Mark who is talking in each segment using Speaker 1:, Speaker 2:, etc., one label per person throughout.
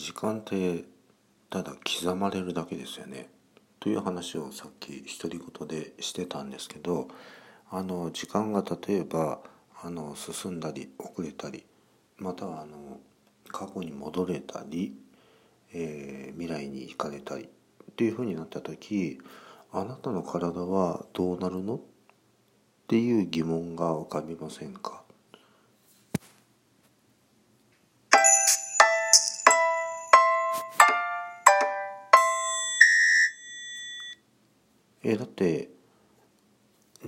Speaker 1: 時間ってただ刻まれるだけですよね。という話をさっき独り言でしてたんですけどあの時間が例えばあの進んだり遅れたりまたはあの過去に戻れたり、えー、未来に行かれたりっていうふうになった時あなたの体はどうなるの？っていう疑問が浮かびませんか？えだって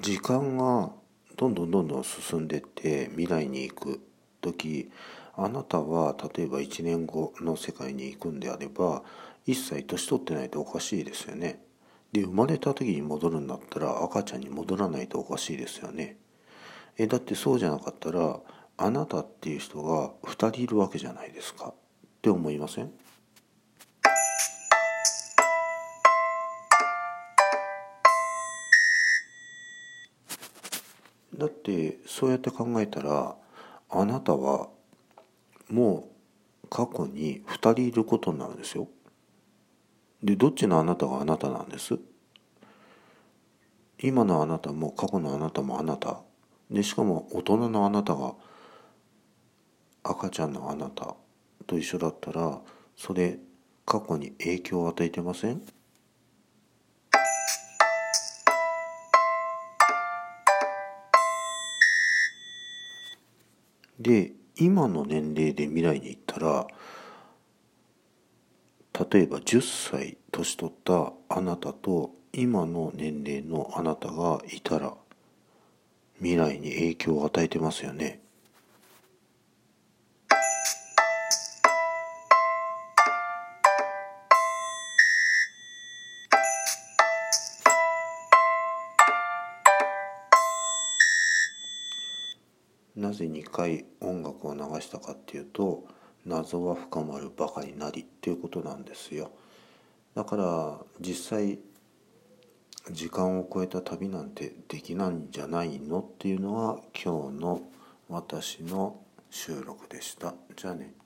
Speaker 1: 時間がどんどんどんどん進んでって未来に行く時あなたは例えば1年後の世界に行くんであれば一切年取ってないとおかしいですよね。で生まれた時に戻るんだったら赤ちゃんに戻らないとおかしいですよね。えだってそうじゃなかったらあなたっていう人が2人いるわけじゃないですかって思いません？だってそうやって考えたらあなたはもう過去に2人いることになるんですよ。でどっちのあなたがあなたなんです？今のあなたも過去のあなたもあなた。でしかも大人のあなたが赤ちゃんのあなたと一緒だったらそれ過去に影響を与えてません？で今の年齢で未来に行ったら例えば10歳年取ったあなたと今の年齢のあなたがいたら未来に影響を与えてますよね。なぜ2回音楽を流したかっていうと謎は深まるばかりなりっていうことなんですよ。だから実際時間を超えた旅なんてできないんじゃないのっていうのが今日の私の収録でした。じゃあね。